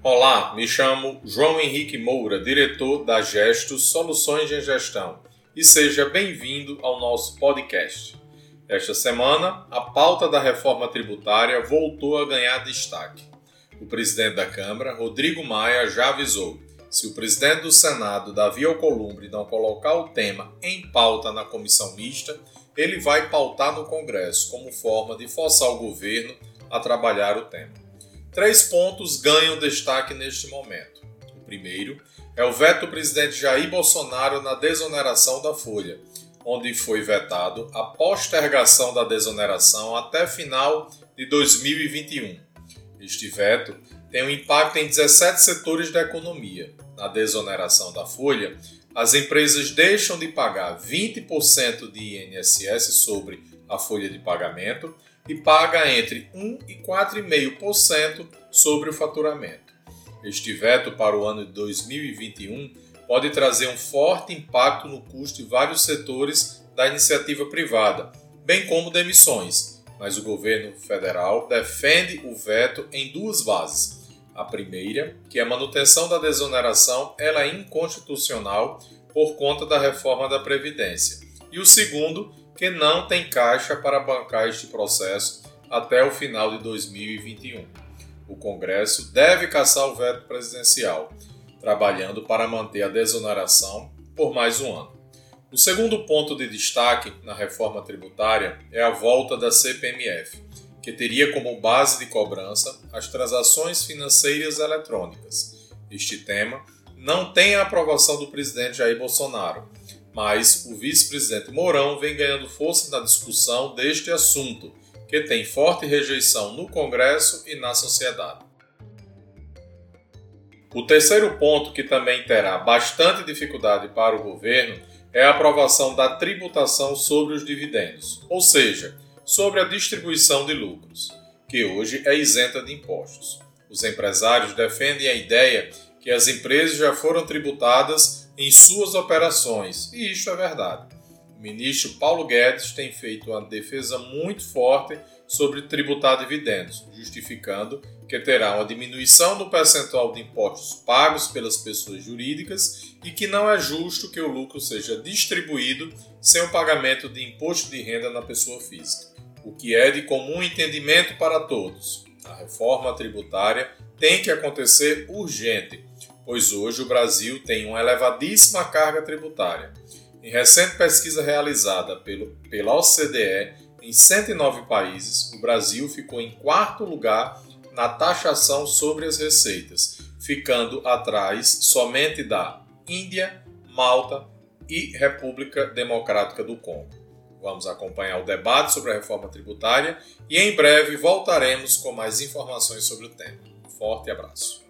Olá, me chamo João Henrique Moura, diretor da Gestos Soluções de Gestão, e seja bem-vindo ao nosso podcast. Esta semana, a pauta da reforma tributária voltou a ganhar destaque. O presidente da Câmara, Rodrigo Maia, já avisou: se o presidente do Senado, Davi Alcolumbre, não colocar o tema em pauta na comissão mista, ele vai pautar no Congresso como forma de forçar o governo a trabalhar o tema. Três pontos ganham destaque neste momento. O primeiro é o veto do presidente Jair Bolsonaro na desoneração da Folha, onde foi vetado a postergação da desoneração até final de 2021. Este veto tem um impacto em 17 setores da economia. Na desoneração da folha, as empresas deixam de pagar 20% de INSS sobre a folha de pagamento e paga entre 1 e 4,5% sobre o faturamento. Este veto para o ano de 2021 pode trazer um forte impacto no custo de vários setores da iniciativa privada, bem como demissões, mas o governo federal defende o veto em duas bases. A primeira, que a manutenção da desoneração ela é inconstitucional por conta da reforma da Previdência. E o segundo, que não tem caixa para bancar este processo até o final de 2021. O Congresso deve caçar o veto presidencial, trabalhando para manter a desoneração por mais um ano. O segundo ponto de destaque na reforma tributária é a volta da CPMF, que teria como base de cobrança as transações financeiras eletrônicas. Este tema não tem a aprovação do presidente Jair Bolsonaro, mas o vice-presidente Mourão vem ganhando força na discussão deste assunto, que tem forte rejeição no Congresso e na sociedade. O terceiro ponto, que também terá bastante dificuldade para o governo, é a aprovação da tributação sobre os dividendos, ou seja, sobre a distribuição de lucros, que hoje é isenta de impostos. Os empresários defendem a ideia que as empresas já foram tributadas em suas operações, e isto é verdade. O ministro Paulo Guedes tem feito uma defesa muito forte sobre tributar dividendos, justificando que terá uma diminuição do percentual de impostos pagos pelas pessoas jurídicas e que não é justo que o lucro seja distribuído sem o pagamento de imposto de renda na pessoa física, o que é de comum entendimento para todos. A reforma tributária tem que acontecer urgente, pois hoje o Brasil tem uma elevadíssima carga tributária. Em recente pesquisa realizada pelo, pela OCDE, em 109 países, o Brasil ficou em quarto lugar na taxação sobre as receitas, ficando atrás somente da Índia, Malta e República Democrática do Congo. Vamos acompanhar o debate sobre a reforma tributária e em breve voltaremos com mais informações sobre o tema. Forte abraço.